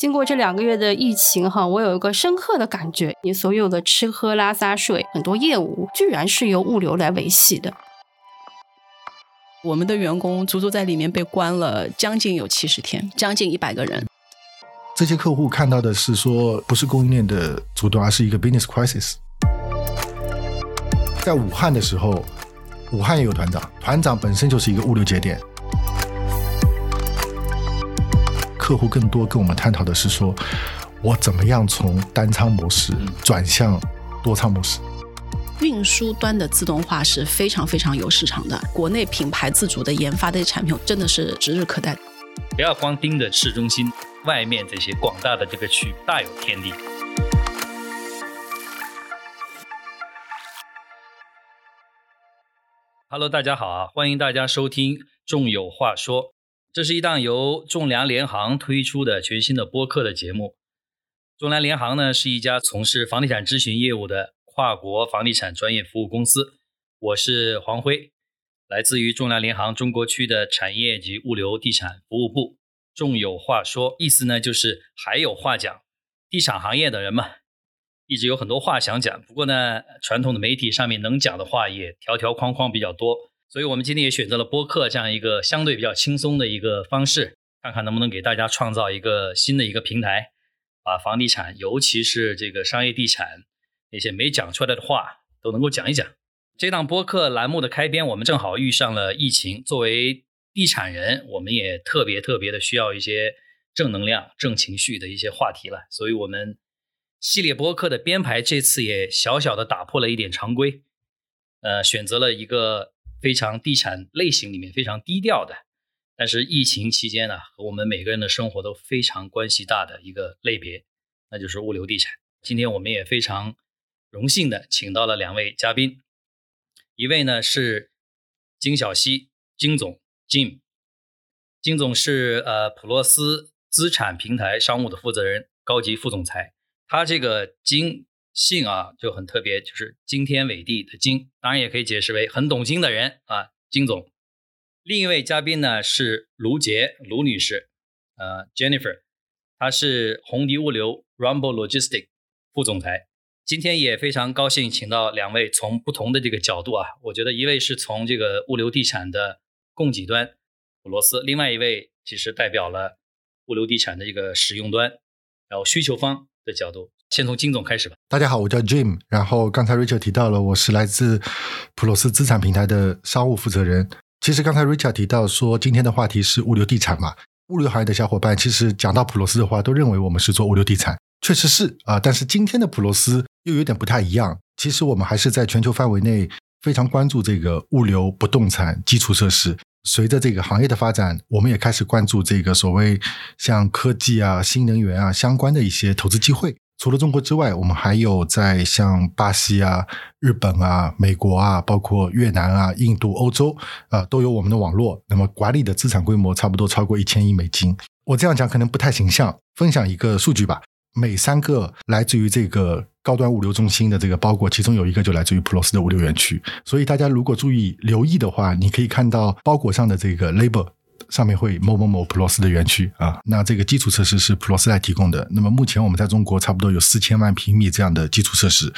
经过这两个月的疫情哈，我有一个深刻的感觉，你所有的吃喝拉撒睡，很多业务居然是由物流来维系的。我们的员工足足在里面被关了将近有七十天，将近一百个人。这些客户看到的是说，不是供应链的阻断，而是一个 business crisis。在武汉的时候，武汉也有团长，团长本身就是一个物流节点。客户更多跟我们探讨的是说，我怎么样从单仓模式转向多仓模式。运输端的自动化是非常非常有市场的，国内品牌自主的研发的产品真的是指日可待。不要光盯着市中心，外面这些广大的这个区大有天地。Hello，大家好啊，欢迎大家收听《众有话说》，这是一档由仲量联行推出的全新的播客的节目。仲量联行呢是一家从事房地产咨询业务的。跨国房地产专业服务公司，我是黄辉，来自于仲量联行中国区的产业及物流地产服务部。仲有话说，意思呢就是还有话讲。地产行业的人嘛，一直有很多话想讲，不过呢，传统的媒体上面能讲的话也条条框框比较多，所以我们今天也选择了播客这样一个相对比较轻松的一个方式，看看能不能给大家创造一个新的一个平台，把房地产，尤其是这个商业地产。那些没讲出来的话都能够讲一讲。这档播客栏目的开篇，我们正好遇上了疫情。作为地产人，我们也特别特别的需要一些正能量、正情绪的一些话题了。所以，我们系列播客的编排这次也小小的打破了一点常规，呃，选择了一个非常地产类型里面非常低调的，但是疫情期间呢，和我们每个人的生活都非常关系大的一个类别，那就是物流地产。今天我们也非常。荣幸的请到了两位嘉宾，一位呢是金小溪，金总，Jim，金总是呃普洛斯资产平台商务的负责人，高级副总裁。他这个金姓啊就很特别，就是惊天伟地的金，当然也可以解释为很懂经的人啊，金总。另一位嘉宾呢是卢杰，卢女士，呃，Jennifer，她是红迪物流 Rumble Logistic 副总裁。今天也非常高兴，请到两位从不同的这个角度啊，我觉得一位是从这个物流地产的供给端俄罗斯，另外一位其实代表了物流地产的这个使用端，然后需求方的角度。先从金总开始吧。大家好，我叫 Jim，然后刚才 Richard 提到了，我是来自普罗斯资产平台的商务负责人。其实刚才 Richard 提到说，今天的话题是物流地产嘛，物流行业的小伙伴其实讲到普罗斯的话，都认为我们是做物流地产。确实是啊，但是今天的普罗斯又有点不太一样。其实我们还是在全球范围内非常关注这个物流、不动产、基础设施。随着这个行业的发展，我们也开始关注这个所谓像科技啊、新能源啊相关的一些投资机会。除了中国之外，我们还有在像巴西啊、日本啊、美国啊，包括越南啊、印度、欧洲啊，都有我们的网络。那么管理的资产规模差不多超过一千亿美金。我这样讲可能不太形象，分享一个数据吧。每三个来自于这个高端物流中心的这个包裹，其中有一个就来自于普罗斯的物流园区。所以大家如果注意留意的话，你可以看到包裹上的这个 label 上面会某某某普罗斯的园区啊。那这个基础设施是普罗斯来提供的。那么目前我们在中国差不多有四千万平米这样的基础设施，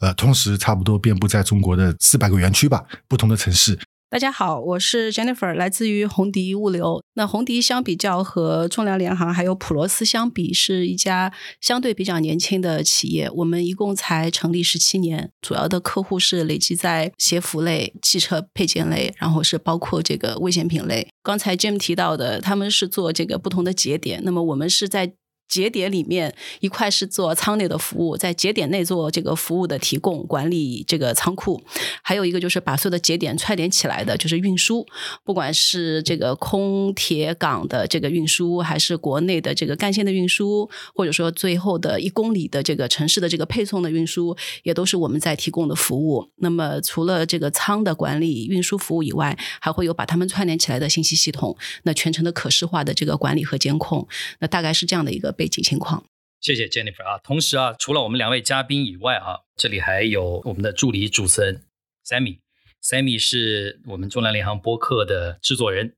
呃，同时差不多遍布在中国的四百个园区吧，不同的城市。大家好，我是 Jennifer，来自于红迪物流。那红迪相比较和中粮联行还有普罗斯相比，是一家相对比较年轻的企业。我们一共才成立十七年，主要的客户是累积在鞋服类、汽车配件类，然后是包括这个危险品类。刚才 Jim 提到的，他们是做这个不同的节点，那么我们是在。节点里面一块是做仓内的服务，在节点内做这个服务的提供管理这个仓库，还有一个就是把所有的节点串联起来的，就是运输，不管是这个空铁港的这个运输，还是国内的这个干线的运输，或者说最后的一公里的这个城市的这个配送的运输，也都是我们在提供的服务。那么除了这个仓的管理、运输服务以外，还会有把它们串联起来的信息系统，那全程的可视化的这个管理和监控，那大概是这样的一个。背景情况，谢谢 Jennifer 啊。同时啊，除了我们两位嘉宾以外啊，这里还有我们的助理主持人 Sammy。Sammy 是我们中粮联行播客的制作人。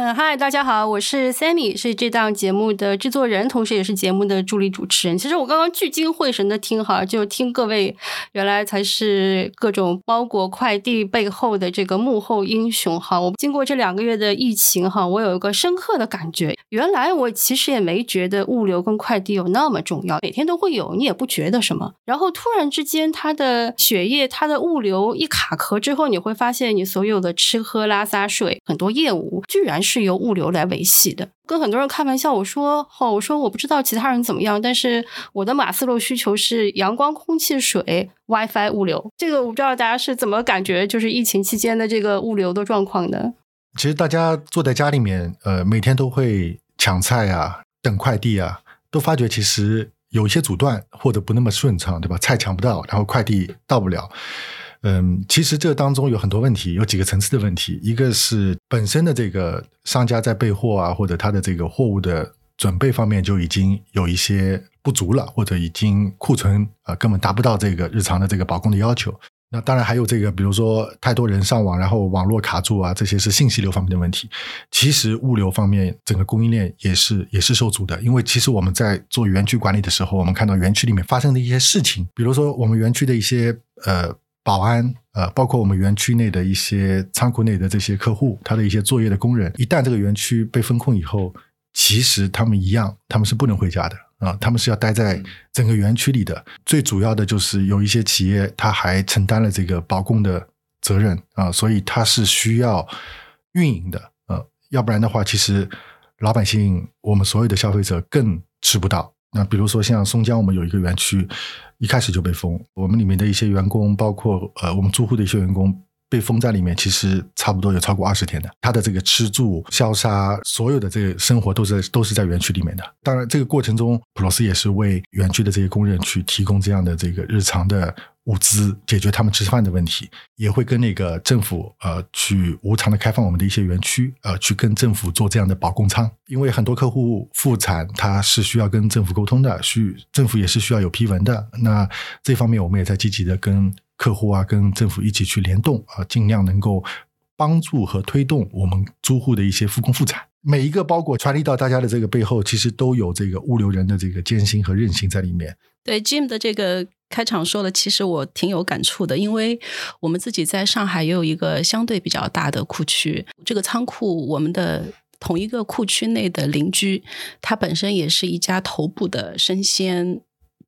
嗯，嗨，大家好，我是 Sammy，是这档节目的制作人，同时也是节目的助理主持人。其实我刚刚聚精会神的听哈，就听各位原来才是各种包裹快递背后的这个幕后英雄哈。我经过这两个月的疫情哈，我有一个深刻的感觉，原来我其实也没觉得物流跟快递有那么重要，每天都会有，你也不觉得什么。然后突然之间，它的血液、它的物流一卡壳之后，你会发现你所有的吃喝拉撒睡很多业务居然。是由物流来维系的。跟很多人开玩笑，我说：“哦，我说我不知道其他人怎么样，但是我的马斯洛需求是阳光、空气、水、WiFi、物流。这个我不知道大家是怎么感觉，就是疫情期间的这个物流的状况的。其实大家坐在家里面，呃，每天都会抢菜啊、等快递啊，都发觉其实有一些阻断或者不那么顺畅，对吧？菜抢不到，然后快递到不了。”嗯，其实这当中有很多问题，有几个层次的问题。一个是本身的这个商家在备货啊，或者他的这个货物的准备方面就已经有一些不足了，或者已经库存啊根本达不到这个日常的这个保供的要求。那当然还有这个，比如说太多人上网，然后网络卡住啊，这些是信息流方面的问题。其实物流方面整个供应链也是也是受阻的，因为其实我们在做园区管理的时候，我们看到园区里面发生的一些事情，比如说我们园区的一些呃。保安，呃，包括我们园区内的一些仓库内的这些客户，他的一些作业的工人，一旦这个园区被封控以后，其实他们一样，他们是不能回家的啊，他们是要待在整个园区里的。最主要的就是有一些企业，他还承担了这个保供的责任啊，所以他是需要运营的，呃，要不然的话，其实老百姓，我们所有的消费者更吃不到。那比如说像松江，我们有一个园区，一开始就被封，我们里面的一些员工，包括呃我们租户的一些员工，被封在里面，其实差不多有超过二十天的。他的这个吃住消杀，所有的这个生活都是都是在园区里面的。当然，这个过程中，普罗斯也是为园区的这些工人去提供这样的这个日常的。物资解决他们吃饭的问题，也会跟那个政府呃去无偿的开放我们的一些园区，呃去跟政府做这样的保供仓，因为很多客户复产，他是需要跟政府沟通的，需政府也是需要有批文的。那这方面我们也在积极的跟客户啊，跟政府一起去联动啊，尽量能够帮助和推动我们租户的一些复工复产。每一个包裹传递到大家的这个背后，其实都有这个物流人的这个艰辛和韧性在里面。对 Jim 的这个开场说了，其实我挺有感触的，因为我们自己在上海也有一个相对比较大的库区，这个仓库我们的同一个库区内的邻居，它本身也是一家头部的生鲜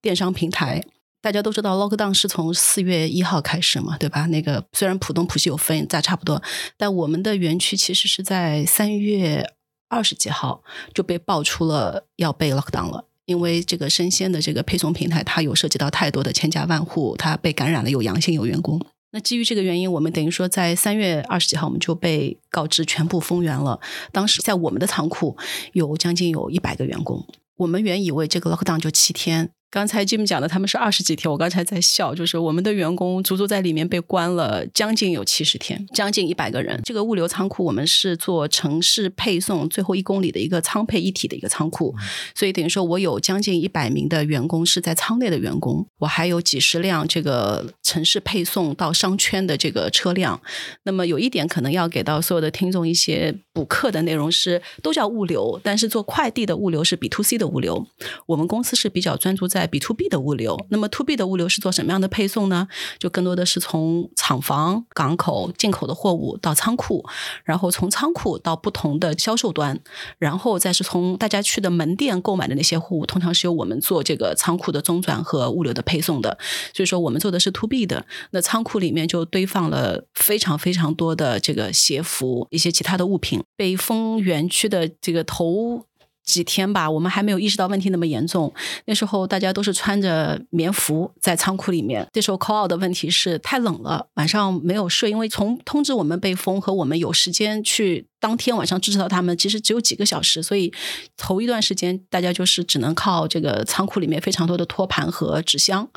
电商平台。大家都知道，Lockdown 是从四月一号开始嘛，对吧？那个虽然浦东、浦西有分，在差不多，但我们的园区其实是在三月二十几号就被爆出了要被 Lockdown 了。因为这个生鲜的这个配送平台，它有涉及到太多的千家万户，它被感染了，有阳性，有员工。那基于这个原因，我们等于说在三月二十几号，我们就被告知全部封园了。当时在我们的仓库有将近有一百个员工，我们原以为这个 lockdown 就七天。刚才 Jim 讲的，他们是二十几天。我刚才在笑，就是我们的员工足足在里面被关了将近有七十天，将近一百个人。这个物流仓库，我们是做城市配送最后一公里的一个仓配一体的一个仓库，所以等于说我有将近一百名的员工是在仓内的员工，我还有几十辆这个城市配送到商圈的这个车辆。那么有一点可能要给到所有的听众一些补课的内容是，都叫物流，但是做快递的物流是 B to C 的物流，我们公司是比较专注在。在 B to B 的物流，那么 To B 的物流是做什么样的配送呢？就更多的是从厂房、港口进口的货物到仓库，然后从仓库到不同的销售端，然后再是从大家去的门店购买的那些货物，通常是由我们做这个仓库的中转和物流的配送的。所以说，我们做的是 To B 的。那仓库里面就堆放了非常非常多的这个鞋服，一些其他的物品。北丰园区的这个头。几天吧，我们还没有意识到问题那么严重。那时候大家都是穿着棉服在仓库里面。这时候 call out 的问题是太冷了，晚上没有睡，因为从通知我们被封和我们有时间去当天晚上支持到他们，其实只有几个小时。所以头一段时间大家就是只能靠这个仓库里面非常多的托盘和纸箱，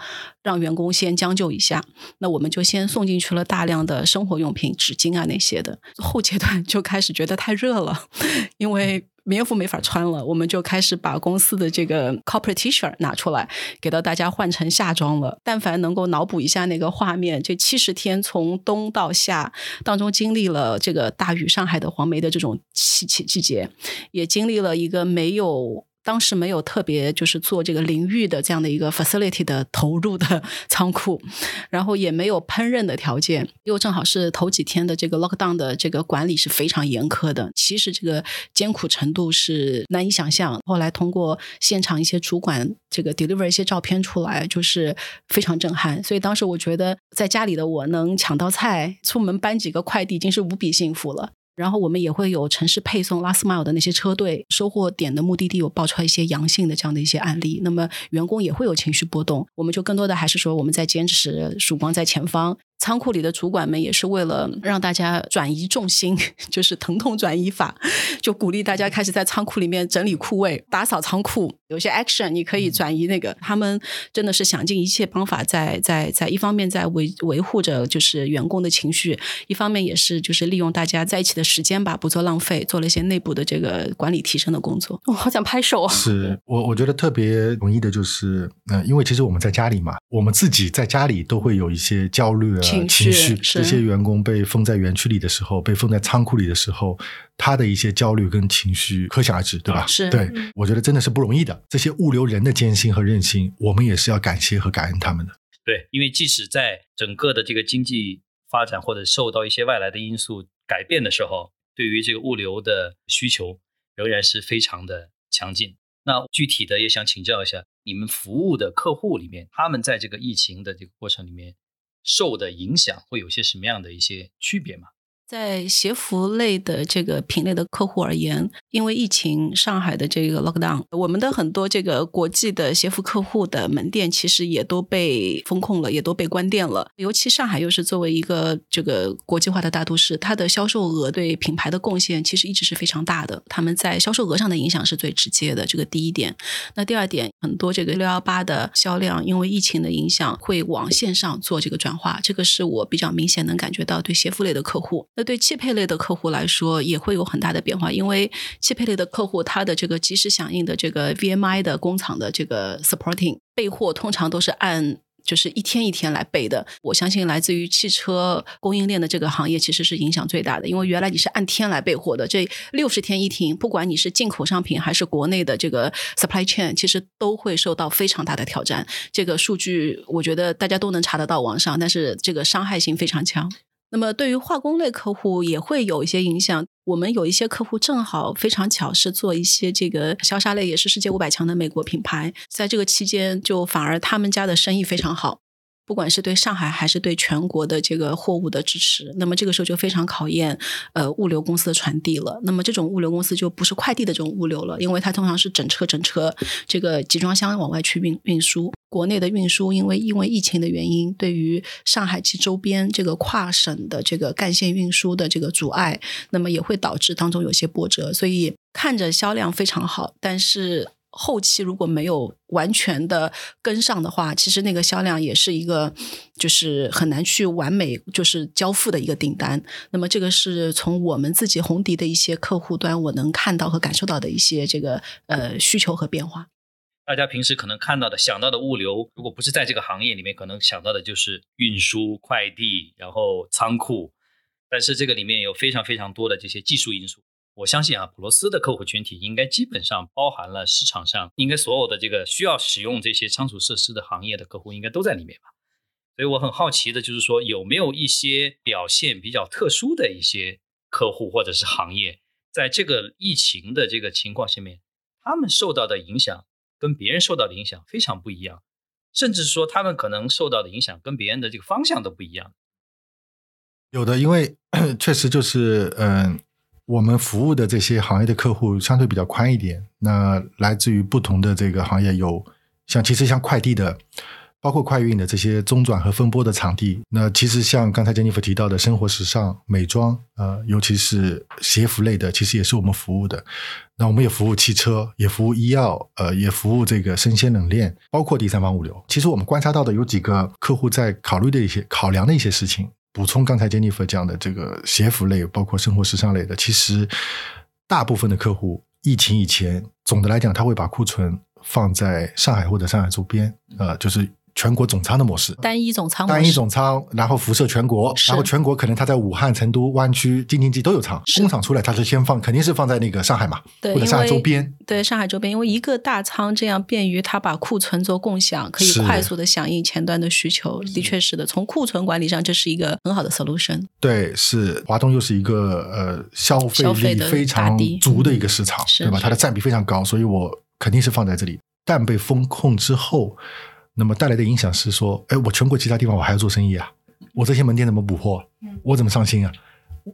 让员工先将就一下。那我们就先送进去了大量的生活用品、纸巾啊那些的。后阶段就开始觉得太热了，因为。棉服没法穿了，我们就开始把公司的这个 corporate T-shirt 拿出来，给到大家换成夏装了。但凡能够脑补一下那个画面，这七十天从冬到夏当中，经历了这个大雨、上海的黄梅的这种季季季节，也经历了一个没有。当时没有特别就是做这个淋浴的这样的一个 facility 的投入的 仓库，然后也没有烹饪的条件，又正好是头几天的这个 lockdown 的这个管理是非常严苛的，其实这个艰苦程度是难以想象。后来通过现场一些主管这个 deliver 一些照片出来，就是非常震撼。所以当时我觉得在家里的我能抢到菜，出门搬几个快递已经是无比幸福了。然后我们也会有城市配送 last mile 的那些车队，收货点的目的地有爆出来一些阳性的这样的一些案例，那么员工也会有情绪波动，我们就更多的还是说我们在坚持曙光在前方。仓库里的主管们也是为了让大家转移重心，就是疼痛转移法，就鼓励大家开始在仓库里面整理库位、打扫仓库。有些 action 你可以转移那个，他们真的是想尽一切方法，在在在一方面在维维护着就是员工的情绪，一方面也是就是利用大家在一起的时间吧，不做浪费，做了一些内部的这个管理提升的工作。我好想拍手啊！是我我觉得特别容易的就是，嗯，因为其实我们在家里嘛，我们自己在家里都会有一些焦虑啊。情绪，这些员工被封在园区里的时候，被封在仓库里的时候，他的一些焦虑跟情绪可想而知，对吧？是，对，我觉得真的是不容易的。这些物流人的艰辛和韧性，我们也是要感谢和感恩他们的。对，因为即使在整个的这个经济发展或者受到一些外来的因素改变的时候，对于这个物流的需求仍然是非常的强劲。那具体的也想请教一下，你们服务的客户里面，他们在这个疫情的这个过程里面。受的影响会有些什么样的一些区别吗？在鞋服类的这个品类的客户而言，因为疫情，上海的这个 lockdown，我们的很多这个国际的鞋服客户的门店其实也都被封控了，也都被关店了。尤其上海又是作为一个这个国际化的大都市，它的销售额对品牌的贡献其实一直是非常大的。他们在销售额上的影响是最直接的，这个第一点。那第二点，很多这个六幺八的销量因为疫情的影响会往线上做这个转化，这个是我比较明显能感觉到对鞋服类的客户。对汽配类的客户来说，也会有很大的变化，因为汽配类的客户，他的这个及时响应的这个 VMI 的工厂的这个 supporting 备货，通常都是按就是一天一天来备的。我相信来自于汽车供应链的这个行业，其实是影响最大的，因为原来你是按天来备货的，这六十天一停，不管你是进口商品还是国内的这个 supply chain，其实都会受到非常大的挑战。这个数据我觉得大家都能查得到网上，但是这个伤害性非常强。那么，对于化工类客户也会有一些影响。我们有一些客户正好非常巧是做一些这个消杀类，也是世界五百强的美国品牌，在这个期间就反而他们家的生意非常好。不管是对上海还是对全国的这个货物的支持，那么这个时候就非常考验呃物流公司的传递了。那么这种物流公司就不是快递的这种物流了，因为它通常是整车整车这个集装箱往外去运运输。国内的运输因为因为疫情的原因，对于上海及周边这个跨省的这个干线运输的这个阻碍，那么也会导致当中有些波折。所以看着销量非常好，但是。后期如果没有完全的跟上的话，其实那个销量也是一个，就是很难去完美就是交付的一个订单。那么这个是从我们自己红迪的一些客户端，我能看到和感受到的一些这个呃需求和变化。大家平时可能看到的、想到的物流，如果不是在这个行业里面，可能想到的就是运输、快递，然后仓库。但是这个里面有非常非常多的这些技术因素。我相信啊，普罗斯的客户群体应该基本上包含了市场上应该所有的这个需要使用这些仓储设施的行业的客户，应该都在里面吧。所以我很好奇的就是说，有没有一些表现比较特殊的一些客户或者是行业，在这个疫情的这个情况下面，他们受到的影响跟别人受到的影响非常不一样，甚至说他们可能受到的影响跟别人的这个方向都不一样。有的，因为 确实就是嗯。我们服务的这些行业的客户相对比较宽一点，那来自于不同的这个行业，有像其实像快递的，包括快运的这些中转和分拨的场地。那其实像刚才 Jennifer 提到的生活时尚、美妆，呃，尤其是鞋服类的，其实也是我们服务的。那我们也服务汽车，也服务医药，呃，也服务这个生鲜冷链，包括第三方物流。其实我们观察到的有几个客户在考虑的一些考量的一些事情。补充刚才 Jennifer 讲的这个鞋服类，包括生活时尚类的，其实大部分的客户疫情以前，总的来讲，他会把库存放在上海或者上海周边，呃，就是。全国总仓的模式，单一总仓，单一总仓，然后辐射全国，然后全国可能它在武汉、成都、湾区、京津冀都有仓，工厂出来它是先放，肯定是放在那个上海嘛，或者上海周边。对上海周边，因为一个大仓这样便于它把库存做共享，可以快速的响应前端的需求。的确是的，从库存管理上，这是一个很好的 solution。对，是华东又是一个呃消费力非常足的一个市场，对吧？它的占比非常高，所以我肯定是放在这里。但被风控之后。那么带来的影响是说，哎，我全国其他地方我还要做生意啊，我这些门店怎么补货？我怎么上新啊？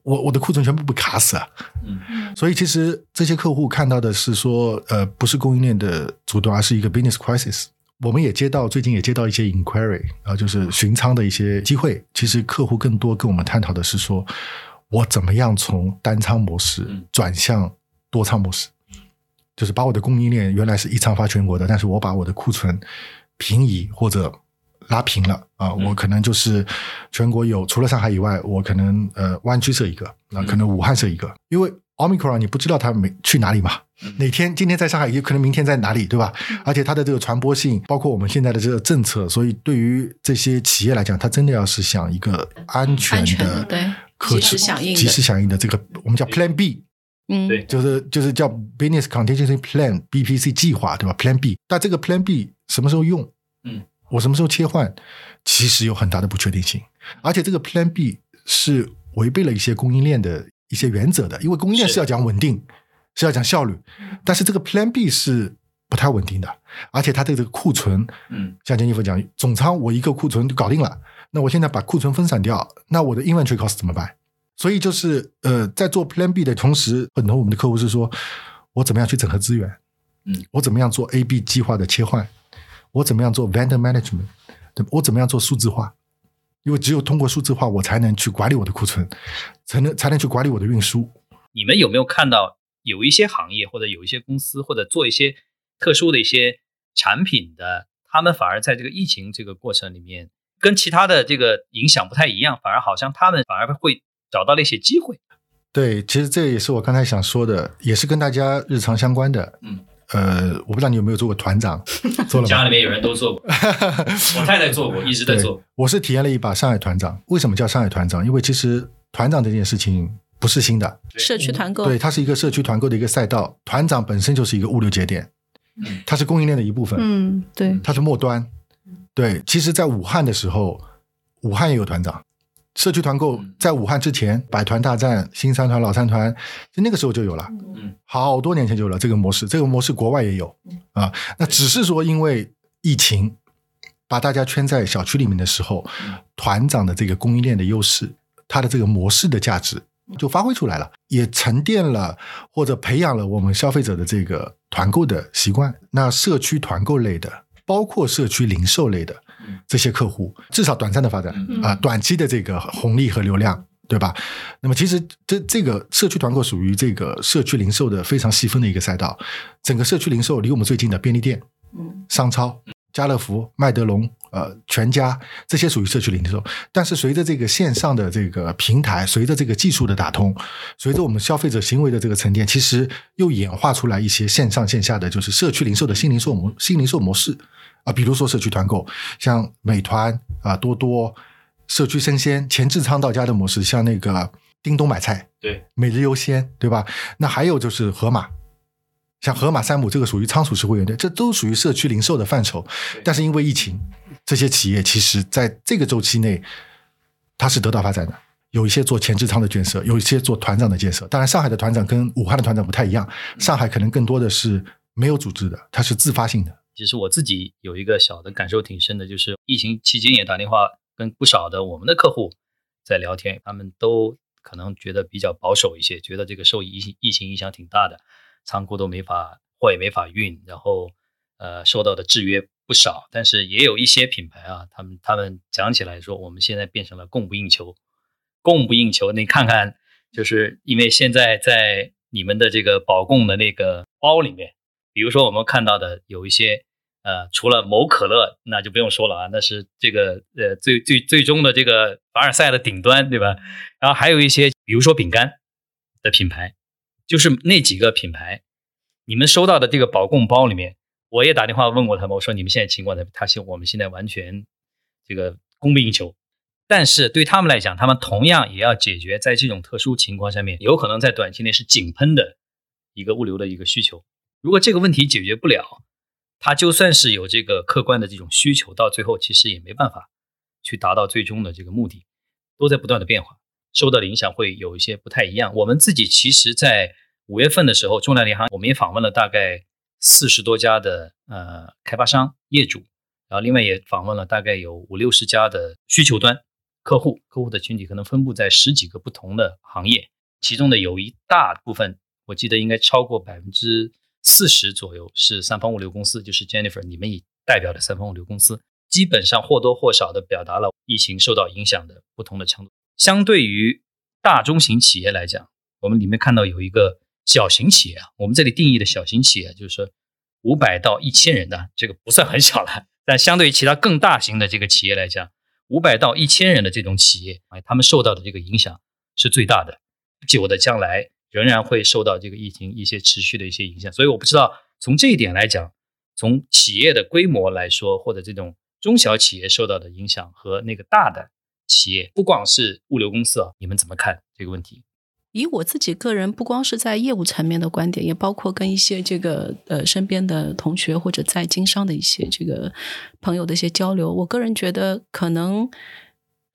我我的库存全部被卡死啊！嗯，所以其实这些客户看到的是说，呃，不是供应链的阻断，而是一个 business crisis。我们也接到最近也接到一些 inquiry 啊，就是寻仓的一些机会。其实客户更多跟我们探讨的是说，我怎么样从单仓模式转向多仓模式，就是把我的供应链原来是一仓发全国的，但是我把我的库存。平移或者拉平了啊，我可能就是全国有除了上海以外，我可能呃湾区设一个，那可能武汉设一个，因为奥密克戎你不知道它没去哪里嘛，哪天今天在上海，有可能明天在哪里，对吧？而且它的这个传播性，包括我们现在的这个政策，所以对于这些企业来讲，它真的要是想一个安全的、及时响应、及时响应的这个，我们叫 Plan B，嗯，对，就是就是叫 Business Contingency Plan（BPC） 计划，对吧？Plan B，但这个 Plan B。什么时候用？嗯，我什么时候切换？其实有很大的不确定性，而且这个 Plan B 是违背了一些供应链的一些原则的，因为供应链是要讲稳定，是要讲效率，但是这个 Plan B 是不太稳定的，而且它的这个库存，嗯，像杰尼夫讲，总仓我一个库存就搞定了，那我现在把库存分散掉，那我的 inventory cost 怎么办？所以就是呃，在做 Plan B 的同时，很多我们的客户是说，我怎么样去整合资源？嗯，我怎么样做 A B 计划的切换？我怎么样做 vendor management？我怎么样做数字化？因为只有通过数字化，我才能去管理我的库存，才能才能去管理我的运输。你们有没有看到有一些行业或者有一些公司或者做一些特殊的一些产品的，他们反而在这个疫情这个过程里面，跟其他的这个影响不太一样，反而好像他们反而会找到了一些机会。对，其实这也是我刚才想说的，也是跟大家日常相关的。嗯。呃，我不知道你有没有做过团长，做了家里面有人都做过，我太太做过，一直在做。我是体验了一把上海团长。为什么叫上海团长？因为其实团长这件事情不是新的，社区团购，对，它是一个社区团购的一个赛道。团长本身就是一个物流节点，它是供应链的一部分。嗯，对，它是末端。对，其实，在武汉的时候，武汉也有团长。社区团购在武汉之前，百团大战、新三团、老三团，就那个时候就有了，嗯，好多年前就有了这个模式。这个模式国外也有啊，那只是说因为疫情把大家圈在小区里面的时候，团长的这个供应链的优势，它的这个模式的价值就发挥出来了，也沉淀了或者培养了我们消费者的这个团购的习惯。那社区团购类的，包括社区零售类的。这些客户至少短暂的发展啊，短期的这个红利和流量，对吧？那么其实这这个社区团购属于这个社区零售的非常细分的一个赛道。整个社区零售离我们最近的便利店、商超、家乐福、麦德龙、呃全家这些属于社区零售。但是随着这个线上的这个平台，随着这个技术的打通，随着我们消费者行为的这个沉淀，其实又演化出来一些线上线下的就是社区零售的新零售模新零售模式。啊，比如说社区团购，像美团啊、多多、社区生鲜、前置仓到家的模式，像那个叮咚买菜，对，每日优鲜，对吧？那还有就是盒马，像盒马山姆这个属于仓储式会员店，这都属于社区零售的范畴。但是因为疫情，这些企业其实在这个周期内，它是得到发展的。有一些做前置仓的建设，有一些做团长的建设。当然，上海的团长跟武汉的团长不太一样，上海可能更多的是没有组织的，它是自发性的。其实我自己有一个小的感受挺深的，就是疫情期间也打电话跟不少的我们的客户在聊天，他们都可能觉得比较保守一些，觉得这个受疫疫情影响挺大的，仓库都没法货也没法运，然后呃受到的制约不少。但是也有一些品牌啊，他们他们讲起来说，我们现在变成了供不应求，供不应求。你看看，就是因为现在在你们的这个保供的那个包里面，比如说我们看到的有一些。呃，除了某可乐，那就不用说了啊，那是这个呃最最最终的这个凡尔赛的顶端，对吧？然后还有一些，比如说饼干的品牌，就是那几个品牌，你们收到的这个保供包里面，我也打电话问过他们，我说你们现在情况怎么？他说我们现在完全这个供不应求。但是对他们来讲，他们同样也要解决在这种特殊情况下面，有可能在短期内是井喷的一个物流的一个需求。如果这个问题解决不了，他就算是有这个客观的这种需求，到最后其实也没办法去达到最终的这个目的，都在不断的变化，受到的影响会有一些不太一样。我们自己其实，在五月份的时候，中粮联行我们也访问了大概四十多家的呃开发商业主，然后另外也访问了大概有五六十家的需求端。客户客户的群体可能分布在十几个不同的行业，其中的有一大部分，我记得应该超过百分之四十左右是三方物流公司，就是 Jennifer 你们以代表的三方物流公司，基本上或多或少的表达了疫情受到影响的不同的程度。相对于大中型企业来讲，我们里面看到有一个小型企业啊，我们这里定义的小型企业就是说五百到一千人的，这个不算很小了，但相对于其他更大型的这个企业来讲。五百到一千人的这种企业，哎，他们受到的这个影响是最大的，久的将来仍然会受到这个疫情一些持续的一些影响。所以我不知道从这一点来讲，从企业的规模来说，或者这种中小企业受到的影响和那个大的企业，不光是物流公司啊，你们怎么看这个问题？以我自己个人，不光是在业务层面的观点，也包括跟一些这个呃身边的同学或者在经商的一些这个朋友的一些交流，我个人觉得可能。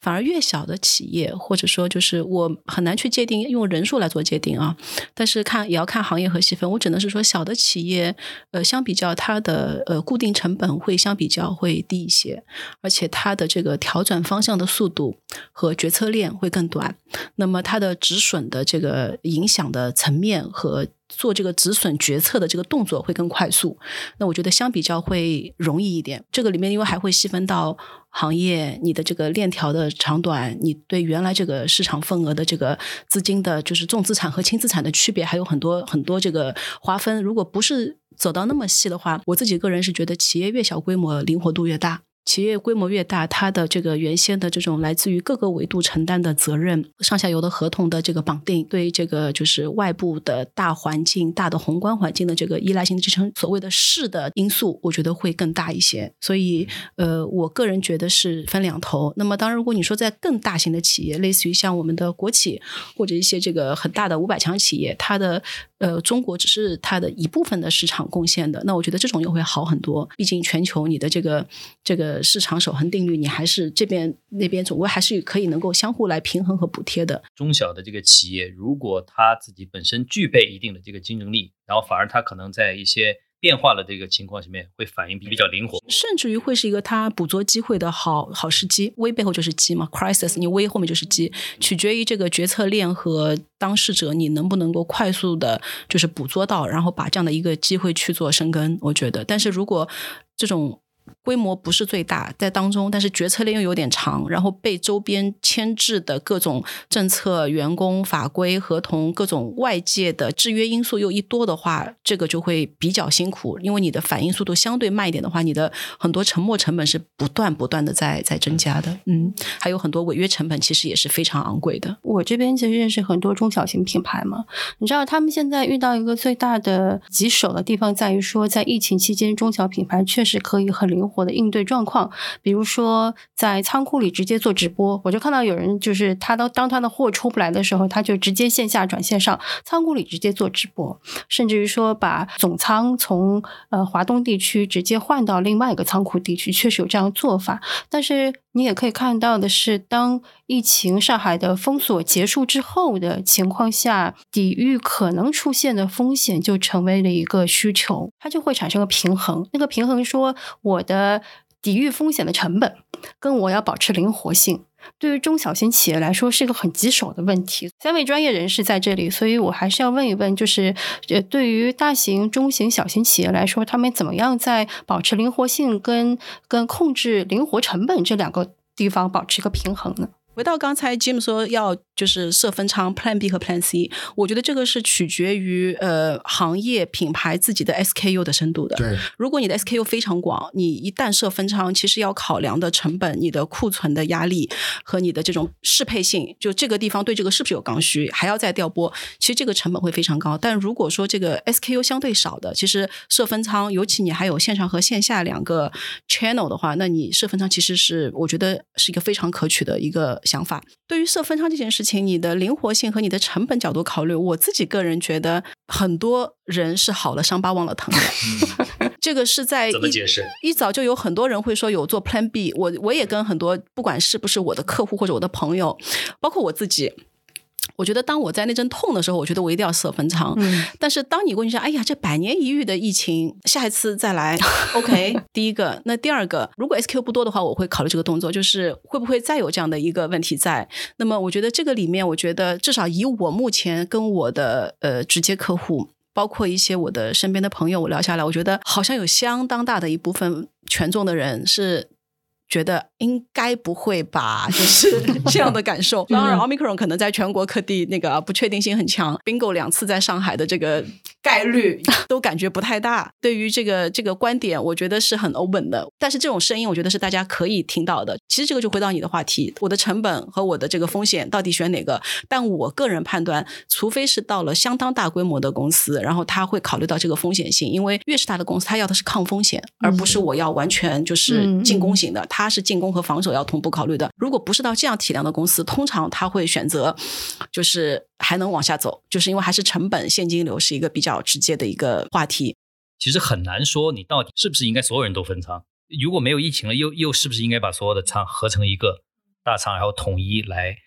反而越小的企业，或者说就是我很难去界定用人数来做界定啊。但是看也要看行业和细分。我只能是说，小的企业，呃，相比较它的呃固定成本会相比较会低一些，而且它的这个调转方向的速度和决策链会更短。那么它的止损的这个影响的层面和做这个止损决策的这个动作会更快速。那我觉得相比较会容易一点。这个里面因为还会细分到。行业，你的这个链条的长短，你对原来这个市场份额的这个资金的，就是重资产和轻资产的区别，还有很多很多这个划分。如果不是走到那么细的话，我自己个人是觉得，企业越小规模，灵活度越大。企业规模越大，它的这个原先的这种来自于各个维度承担的责任、上下游的合同的这个绑定，对这个就是外部的大环境、大的宏观环境的这个依赖性的支撑，所谓的势的因素，我觉得会更大一些。所以，呃，我个人觉得是分两头。那么，当然，如果你说在更大型的企业，类似于像我们的国企或者一些这个很大的五百强企业，它的呃，中国只是它的一部分的市场贡献的，那我觉得这种又会好很多。毕竟全球你的这个这个市场守恒定律，你还是这边那边总归还是可以能够相互来平衡和补贴的。中小的这个企业，如果它自己本身具备一定的这个竞争力，然后反而它可能在一些。变化的这个情况下面会反应比较灵活，甚至于会是一个他捕捉机会的好好时机。危背后就是机嘛，crisis，你危后面就是机，取决于这个决策链和当事者你能不能够快速的，就是捕捉到，然后把这样的一个机会去做生根。我觉得，但是如果这种。规模不是最大，在当中，但是决策链又有点长，然后被周边牵制的各种政策、员工、法规、合同、各种外界的制约因素又一多的话，这个就会比较辛苦。因为你的反应速度相对慢一点的话，你的很多沉没成本是不断不断的在在增加的。嗯，还有很多违约成本，其实也是非常昂贵的。我这边其实认识很多中小型品牌嘛，你知道他们现在遇到一个最大的棘手的地方在于说，在疫情期间，中小品牌确实可以很灵活。的应对状况，比如说在仓库里直接做直播，我就看到有人就是他都当他的货出不来的时候，他就直接线下转线上，仓库里直接做直播，甚至于说把总仓从呃华东地区直接换到另外一个仓库地区，确实有这样做法。但是你也可以看到的是，当疫情上海的封锁结束之后的情况下，抵御可能出现的风险就成为了一个需求，它就会产生个平衡。那个平衡说我的。抵御风险的成本，跟我要保持灵活性，对于中小型企业来说是一个很棘手的问题。三位专业人士在这里，所以我还是要问一问，就是呃，对于大型、中型、小型企业来说，他们怎么样在保持灵活性跟跟控制灵活成本这两个地方保持一个平衡呢？回到刚才 Jim 说要就是设分仓 Plan B 和 Plan C，我觉得这个是取决于呃行业品牌自己的 SKU 的深度的。对，如果你的 SKU 非常广，你一旦设分仓，其实要考量的成本、你的库存的压力和你的这种适配性，就这个地方对这个是不是有刚需，还要再调拨，其实这个成本会非常高。但如果说这个 SKU 相对少的，其实设分仓，尤其你还有线上和线下两个 channel 的话，那你设分仓其实是我觉得是一个非常可取的一个。想法对于设分仓这件事情，你的灵活性和你的成本角度考虑，我自己个人觉得，很多人是好了伤疤忘了疼的。这个是在怎么解释？一早就有很多人会说有做 Plan B，我我也跟很多不管是不是我的客户或者我的朋友，包括我自己。我觉得当我在那阵痛的时候，我觉得我一定要设分仓。嗯，但是当你问一下，哎呀，这百年一遇的疫情，下一次再来，OK。第一个，那第二个，如果 SQ 不多的话，我会考虑这个动作，就是会不会再有这样的一个问题在。那么，我觉得这个里面，我觉得至少以我目前跟我的呃直接客户，包括一些我的身边的朋友，我聊下来，我觉得好像有相当大的一部分权重的人是。觉得应该不会吧，就是 这样的感受。当然，omicron 可能在全国各地那个不确定性很强，bingo 两次在上海的这个概率 都感觉不太大。对于这个这个观点，我觉得是很 open 的。但是这种声音，我觉得是大家可以听到的。其实这个就回到你的话题，我的成本和我的这个风险到底选哪个？但我个人判断，除非是到了相当大规模的公司，然后他会考虑到这个风险性，因为越是大的公司，他要的是抗风险，而不是我要完全就是进攻型的。他是进攻和防守要同步考虑的。如果不是到这样体量的公司，通常他会选择就是还能往下走，就是因为还是成本现金流是一个比较直接的一个话题。其实很难说你到底是不是应该所有人都分仓。如果没有疫情了，又又是不是应该把所有的仓合成一个大仓，然后统一来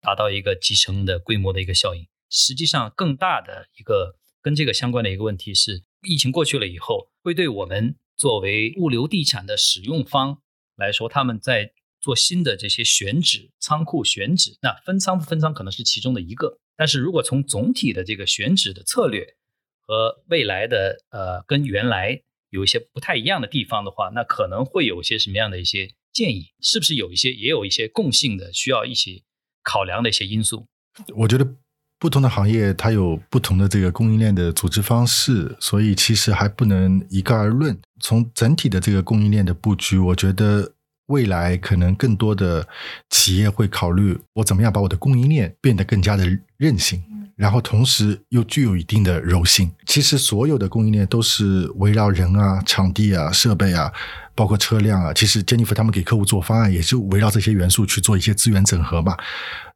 达到一个集成的规模的一个效应？实际上，更大的一个跟这个相关的一个问题是，疫情过去了以后，会对我们作为物流地产的使用方。来说，他们在做新的这些选址仓库选址，那分仓不分仓可能是其中的一个。但是如果从总体的这个选址的策略和未来的呃跟原来有一些不太一样的地方的话，那可能会有一些什么样的一些建议？是不是有一些也有一些共性的需要一起考量的一些因素？我觉得。不同的行业它有不同的这个供应链的组织方式，所以其实还不能一概而论。从整体的这个供应链的布局，我觉得未来可能更多的企业会考虑我怎么样把我的供应链变得更加的韧性，然后同时又具有一定的柔性。其实所有的供应链都是围绕人啊、场地啊、设备啊，包括车辆啊。其实 Jennifer 他们给客户做方案，也是围绕这些元素去做一些资源整合嘛。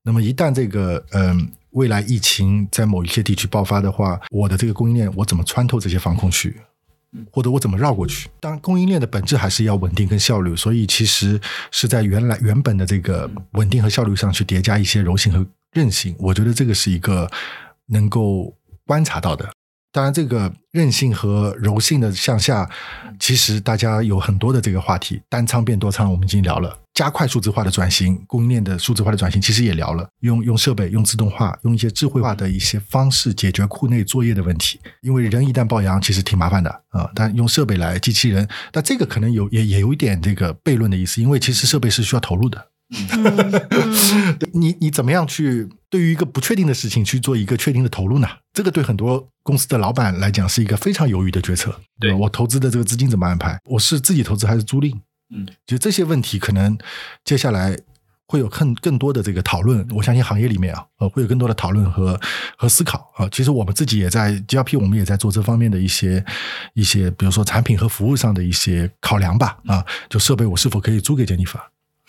那么一旦这个嗯。未来疫情在某一些地区爆发的话，我的这个供应链我怎么穿透这些防控区，或者我怎么绕过去？当然，供应链的本质还是要稳定跟效率，所以其实是在原来原本的这个稳定和效率上去叠加一些柔性和韧性。我觉得这个是一个能够观察到的。当然，这个韧性和柔性的向下，其实大家有很多的这个话题，单仓变多仓，我们已经聊了。加快数字化的转型，供应链的数字化的转型，其实也聊了。用用设备，用自动化，用一些智慧化的一些方式解决库内作业的问题。因为人一旦抱阳，其实挺麻烦的啊。但用设备来机器人，但这个可能有也也有一点这个悖论的意思，因为其实设备是需要投入的。你你怎么样去对于一个不确定的事情去做一个确定的投入呢？这个对很多公司的老板来讲是一个非常犹豫的决策。对我投资的这个资金怎么安排？我是自己投资还是租赁？嗯，就这些问题，可能接下来会有更更多的这个讨论。我相信行业里面啊，呃，会有更多的讨论和和思考啊。其实我们自己也在 G R P，我们也在做这方面的一些一些，比如说产品和服务上的一些考量吧。啊，就设备我是否可以租给 Jennifer？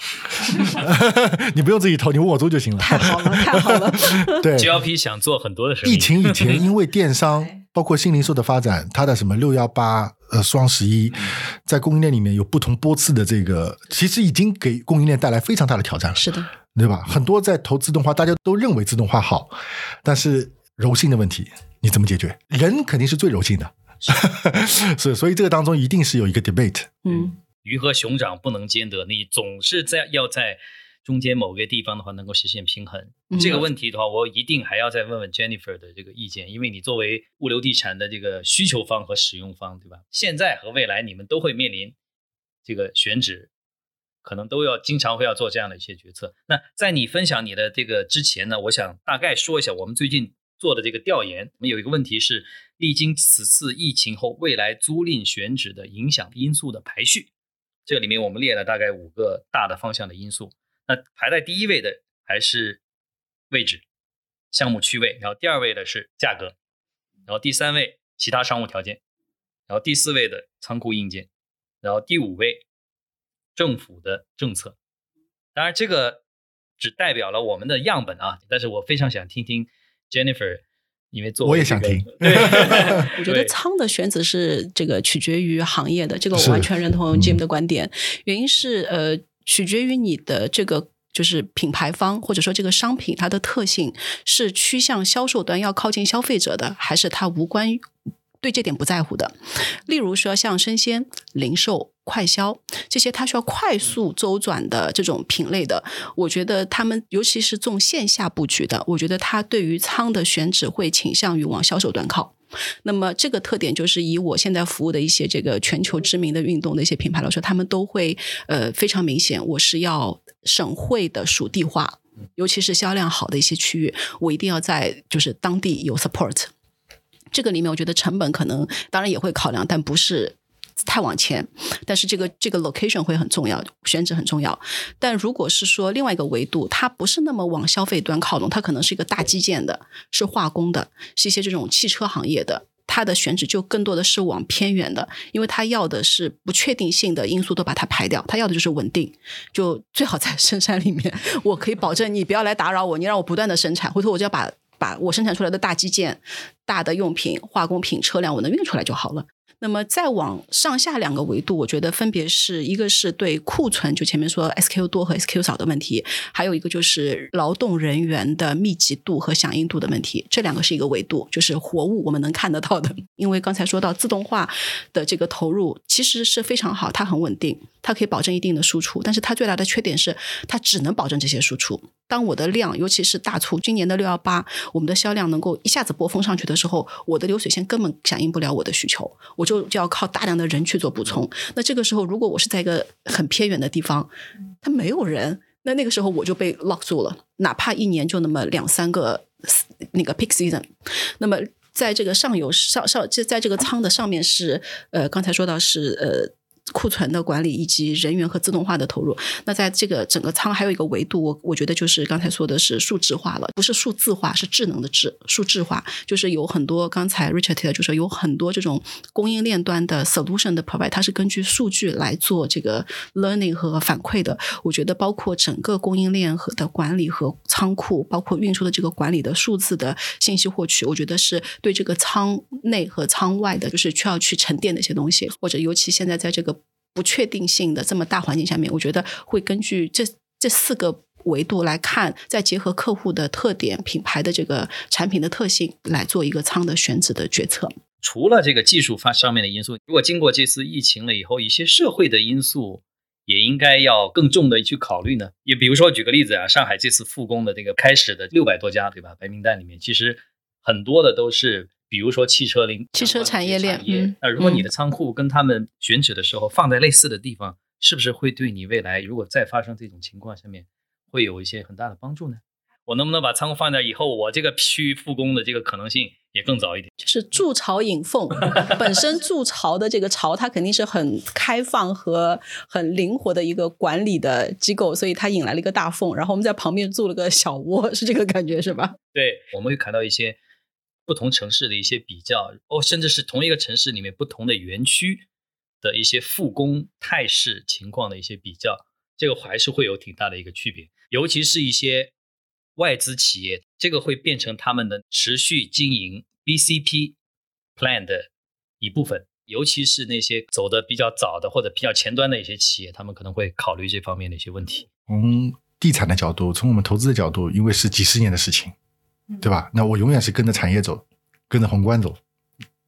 你不用自己投，你问我做就行了。太好了，太好了。对，GLP 想做很多的事情。疫情以前，因为电商包括新零售的发展，它的什么六幺八、呃双十一，在供应链里面有不同波次的这个，其实已经给供应链带来非常大的挑战了。是的，对吧？很多在投自动化，大家都认为自动化好，但是柔性的问题你怎么解决？人肯定是最柔性的，是，所以这个当中一定是有一个 debate。嗯。鱼和熊掌不能兼得，你总是在要在中间某个地方的话能够实现平衡。这个问题的话，我一定还要再问问 Jennifer 的这个意见，因为你作为物流地产的这个需求方和使用方，对吧？现在和未来你们都会面临这个选址可能都要经常会要做这样的一些决策。那在你分享你的这个之前呢，我想大概说一下我们最近做的这个调研。我们有一个问题是，历经此次疫情后，未来租赁选址的影响因素的排序。这里面我们列了大概五个大的方向的因素。那排在第一位的还是位置、项目区位，然后第二位的是价格，然后第三位其他商务条件，然后第四位的仓库硬件，然后第五位。政府的政策，当然这个只代表了我们的样本啊，但是我非常想听听 Jennifer，因为做我也想听。我觉得仓的选址是这个取决于行业的，这个我完全认同 Jim 的观点。原因是呃，取决于你的这个就是品牌方或者说这个商品它的特性是趋向销售端要靠近消费者的，还是它无关。对这点不在乎的，例如说像生鲜、零售、快销这些，它需要快速周转的这种品类的，我觉得他们尤其是重线下布局的，我觉得它对于仓的选址会倾向于往销售端靠。那么这个特点就是以我现在服务的一些这个全球知名的运动的一些品牌来说，他们都会呃非常明显，我是要省会的属地化，尤其是销量好的一些区域，我一定要在就是当地有 support。这个里面，我觉得成本可能当然也会考量，但不是太往前。但是这个这个 location 会很重要，选址很重要。但如果是说另外一个维度，它不是那么往消费端靠拢，它可能是一个大基建的，是化工的，是一些这种汽车行业的，它的选址就更多的是往偏远的，因为它要的是不确定性的因素都把它排掉，它要的就是稳定，就最好在深山里面，我可以保证你不要来打扰我，你让我不断的生产，回头我就要把。把我生产出来的大基建、大的用品、化工品、车辆，我能运出来就好了。那么再往上下两个维度，我觉得分别是一个是对库存，就前面说 SQ 多和 SQ 少的问题，还有一个就是劳动人员的密集度和响应度的问题。这两个是一个维度，就是活物我们能看得到的。因为刚才说到自动化的这个投入其实是非常好，它很稳定，它可以保证一定的输出，但是它最大的缺点是它只能保证这些输出。当我的量，尤其是大促，今年的六幺八，我们的销量能够一下子波峰上去的时候，我的流水线根本响应不了我的需求，我就就要靠大量的人去做补充。那这个时候，如果我是在一个很偏远的地方，它没有人，那那个时候我就被 lock 住了，哪怕一年就那么两三个那个 peak season。那么在这个上游上上就在这个仓的上面是呃，刚才说到是呃。库存的管理以及人员和自动化的投入，那在这个整个仓还有一个维度，我我觉得就是刚才说的是数字化了，不是数字化，是智能的智，数字化就是有很多刚才 Richard 提的，就是有很多这种供应链端的 solution 的 provide，它是根据数据来做这个 learning 和反馈的。我觉得包括整个供应链和的管理和仓库，包括运输的这个管理的数字的信息获取，我觉得是对这个仓内和仓外的，就是需要去沉淀的一些东西，或者尤其现在在这个。不确定性的这么大环境下面，我觉得会根据这这四个维度来看，再结合客户的特点、品牌的这个产品的特性来做一个仓的选址的决策。除了这个技术方上面的因素，如果经过这次疫情了以后，一些社会的因素也应该要更重的去考虑呢。也比如说举个例子啊，上海这次复工的这个开始的六百多家，对吧？白名单里面其实很多的都是。比如说汽车零汽车产业链，嗯，那如果你的仓库跟他们选址的时候放在类似的地方，是不是会对你未来如果再发生这种情况下面会有一些很大的帮助呢？我能不能把仓库放在以后，我这个区域复工的这个可能性也更早一点？就是筑巢引凤，本身筑巢的这个巢，它肯定是很开放和很灵活的一个管理的机构，所以它引来了一个大凤，然后我们在旁边筑了个小窝，是这个感觉是吧？对，我们会看到一些。不同城市的一些比较，哦，甚至是同一个城市里面不同的园区的一些复工态势情况的一些比较，这个还是会有挺大的一个区别。尤其是一些外资企业，这个会变成他们的持续经营 BCP plan 的一部分。尤其是那些走的比较早的或者比较前端的一些企业，他们可能会考虑这方面的一些问题。从地产的角度，从我们投资的角度，因为是几十年的事情。对吧？那我永远是跟着产业走，跟着宏观走，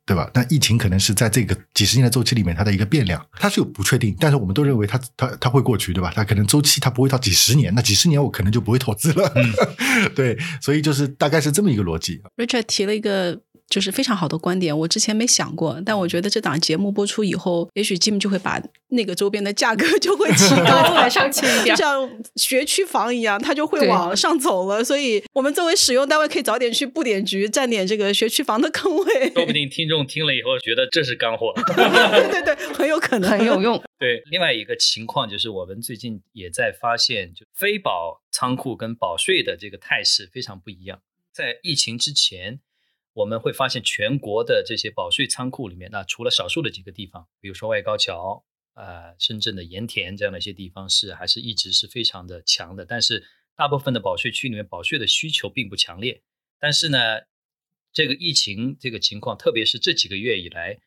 对吧？但疫情可能是在这个几十年的周期里面，它的一个变量，它是有不确定，但是我们都认为它它它会过去，对吧？它可能周期它不会到几十年，那几十年我可能就不会投资了。对，所以就是大概是这么一个逻辑。Richard 提了一个。就是非常好的观点，我之前没想过，但我觉得这档节目播出以后，也许 Jim 就会把那个周边的价格 就会提高往上去一点，就像学区房一样，它就会往上走了。所以，我们作为使用单位，可以早点去布点局，占点这个学区房的坑位。说不定听众听了以后觉得这是干货。对对对，很有可能，很有用。对，另外一个情况就是，我们最近也在发现，就非保仓库跟保税的这个态势非常不一样。在疫情之前，我们会发现全国的这些保税仓库里面，那除了少数的几个地方，比如说外高桥、呃深圳的盐田这样的一些地方是还是一直是非常的强的，但是大部分的保税区里面保税的需求并不强烈。但是呢，这个疫情这个情况，特别是这几个月以来，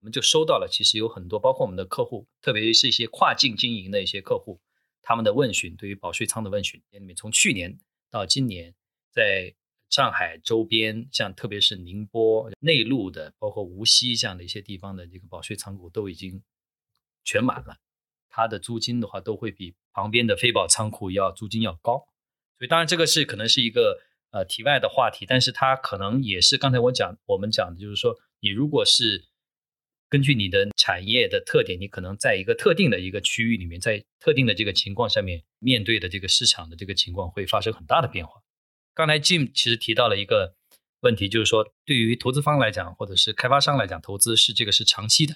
我们就收到了，其实有很多，包括我们的客户，特别是一些跨境经营的一些客户，他们的问询，对于保税仓的问询，里面从去年到今年，在上海周边，像特别是宁波内陆的，包括无锡这样的一些地方的这个保税仓库都已经全满了，它的租金的话都会比旁边的非保仓库要租金要高，所以当然这个是可能是一个呃题外的话题，但是它可能也是刚才我讲我们讲的就是说，你如果是根据你的产业的特点，你可能在一个特定的一个区域里面，在特定的这个情况下面，面对的这个市场的这个情况会发生很大的变化。刚才 Jim 其实提到了一个问题，就是说对于投资方来讲，或者是开发商来讲，投资是这个是长期的，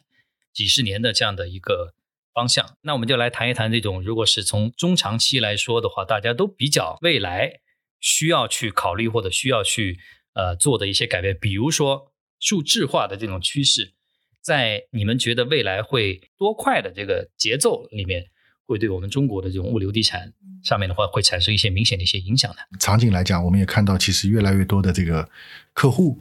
几十年的这样的一个方向。那我们就来谈一谈这种，如果是从中长期来说的话，大家都比较未来需要去考虑或者需要去呃做的一些改变，比如说数字化的这种趋势。在你们觉得未来会多快的这个节奏里面，会对我们中国的这种物流地产上面的话，会产生一些明显的一些影响的？场景来讲，我们也看到，其实越来越多的这个客户，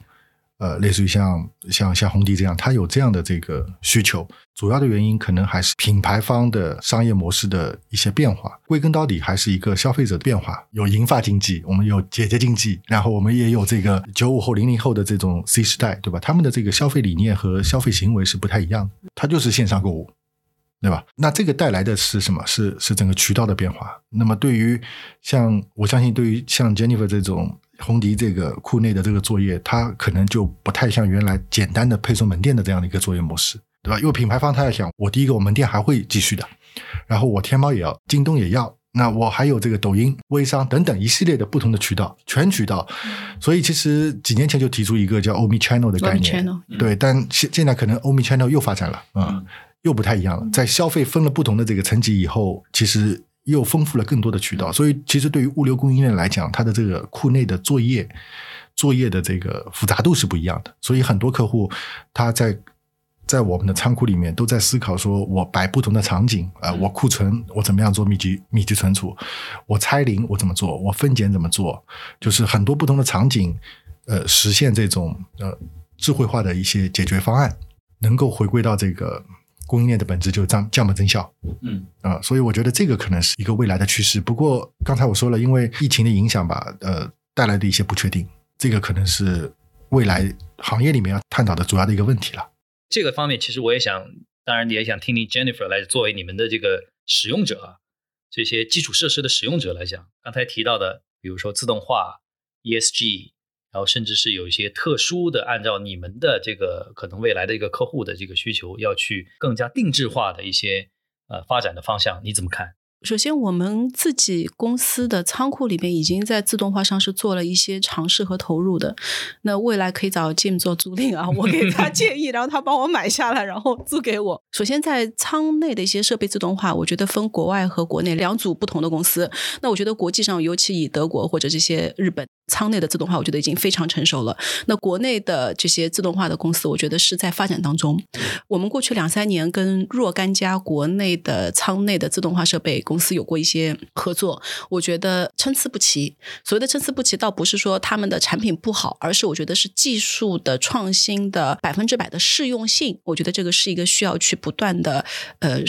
呃，类似于像像像红迪这样，他有这样的这个需求。主要的原因可能还是品牌方的商业模式的一些变化。归根到底，还是一个消费者的变化。有银发经济，我们有姐姐经济，然后我们也有这个九五后、零零后的这种 C 时代，对吧？他们的这个消费理念和消费行为是不太一样的，它就是线上购物。对吧？那这个带来的是什么？是是整个渠道的变化。那么对于像我相信，对于像 Jennifer 这种红迪这个库内的这个作业，它可能就不太像原来简单的配送门店的这样的一个作业模式，对吧？因为品牌方他要想，我第一个我门店还会继续的，然后我天猫也要，京东也要，那我还有这个抖音、微商等等一系列的不同的渠道，全渠道。所以其实几年前就提出一个叫 Omni Channel 的概念对，但现现在可能 Omni Channel 又发展了啊。嗯又不太一样了，在消费分了不同的这个层级以后，其实又丰富了更多的渠道。所以，其实对于物流供应链来讲，它的这个库内的作业作业的这个复杂度是不一样的。所以，很多客户他在在我们的仓库里面都在思考：说我摆不同的场景，呃，我库存我怎么样做密集密集存储，我拆零我怎么做，我分拣怎么做，就是很多不同的场景，呃，实现这种呃智慧化的一些解决方案，能够回归到这个。供应链的本质就是降降本增效，嗯啊、呃，所以我觉得这个可能是一个未来的趋势。不过刚才我说了，因为疫情的影响吧，呃，带来的一些不确定，这个可能是未来行业里面要探讨的主要的一个问题了。这个方面，其实我也想，当然也想听听 Jennifer 来作为你们的这个使用者啊，这些基础设施的使用者来讲，刚才提到的，比如说自动化、ESG。然后甚至是有一些特殊的，按照你们的这个可能未来的一个客户的这个需求，要去更加定制化的一些呃发展的方向，你怎么看？首先，我们自己公司的仓库里面已经在自动化上是做了一些尝试和投入的。那未来可以找 Jim 做租赁啊，我给他建议，然后他帮我买下来，然后租给我。首先，在仓内的一些设备自动化，我觉得分国外和国内两组不同的公司。那我觉得国际上，尤其以德国或者这些日本仓内的自动化，我觉得已经非常成熟了。那国内的这些自动化的公司，我觉得是在发展当中。我们过去两三年跟若干家国内的仓内的自动化设备公司有过一些合作，我觉得参差不齐。所谓的参差不齐，倒不是说他们的产品不好，而是我觉得是技术的创新的百分之百的适用性。我觉得这个是一个需要去不断的呃